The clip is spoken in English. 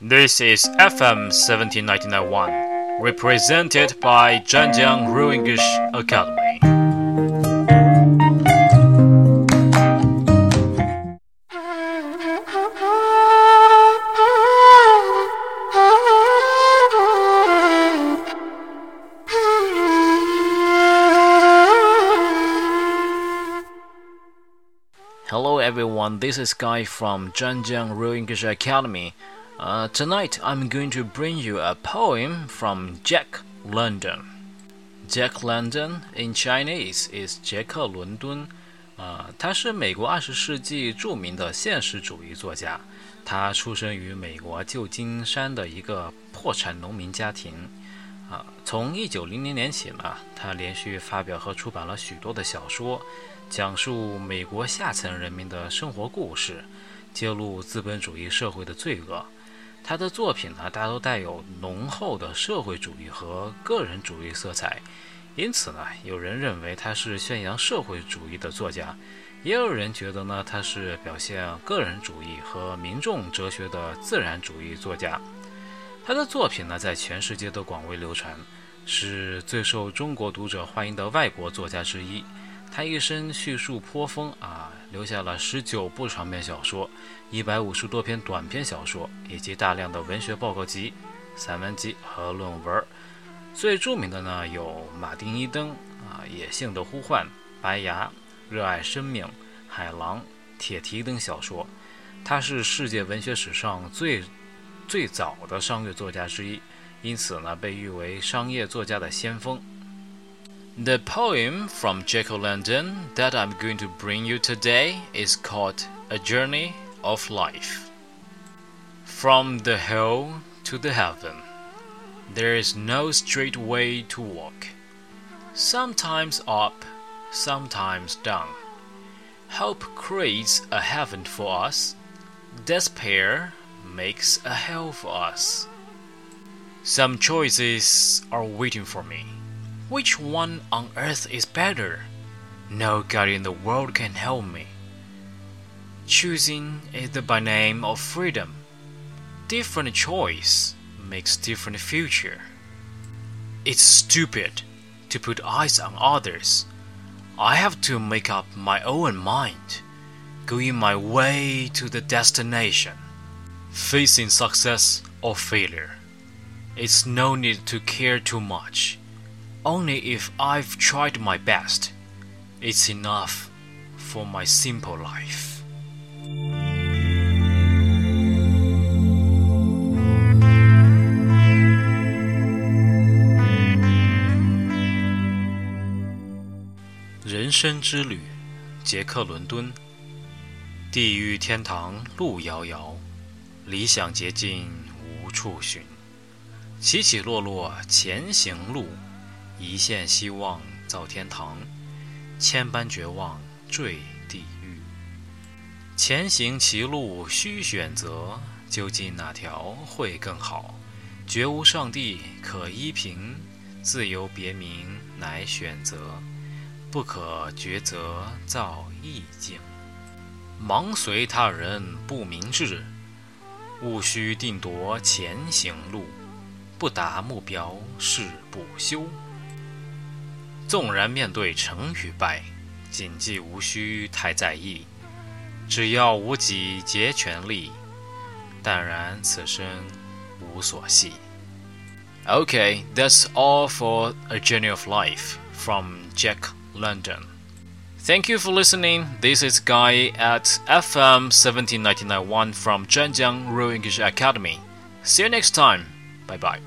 This is FM 17991, represented by Zhanjiang English Academy. Hello everyone, this is Guy from Zhanjiang English Academy. Uh, tonight I'm going to bring you a poem from Jack London. Jack London in Chinese is 杰克伦敦。啊，他是美国二十世纪著名的现实主义作家。他出生于美国旧金山的一个破产农民家庭。啊，从一九零零年起呢，他连续发表和出版了许多的小说，讲述美国下层人民的生活故事，揭露资本主义社会的罪恶。他的作品呢，大都带有浓厚的社会主义和个人主义色彩，因此呢，有人认为他是宣扬社会主义的作家，也有人觉得呢，他是表现个人主义和民众哲学的自然主义作家。他的作品呢，在全世界都广为流传，是最受中国读者欢迎的外国作家之一。他一生叙述颇丰啊，留下了十九部长篇小说，一百五十多篇短篇小说，以及大量的文学报告集、散文集和论文。最著名的呢有《马丁·伊登》啊，《野性的呼唤》、《白牙》、《热爱生命》、《海狼》、《铁蹄》等小说。他是世界文学史上最最早的商业作家之一，因此呢，被誉为商业作家的先锋。The poem from Jack London that I'm going to bring you today is called A Journey of Life. From the hell to the heaven, there is no straight way to walk. Sometimes up, sometimes down. Hope creates a heaven for us, despair makes a hell for us. Some choices are waiting for me. Which one on earth is better? No God in the world can help me. Choosing is the by name of freedom. Different choice makes different future. It's stupid to put eyes on others. I have to make up my own mind, going my way to the destination. Facing success or failure. It's no need to care too much only if I've tried my best, it's enough for my simple life. 人生之旅，杰克伦敦。地狱天堂路遥遥，理想捷径无处寻。起起落落前行路。 一线希望造天堂，千般绝望坠地狱。前行歧路需选择，究竟哪条会更好？绝无上帝可依凭，自由别名乃选择，不可抉择造意境。盲随他人不明智，务须定夺前行路，不达目标誓不休。纵然面对成与败，谨记无需太在意。只要无己竭全力，淡然此生无所系。Okay, that's all for A Journey of Life from Jack London. Thank you for listening. This is Guy at FM 17991 from Zhanjiang Real English Academy. See you next time. Bye bye.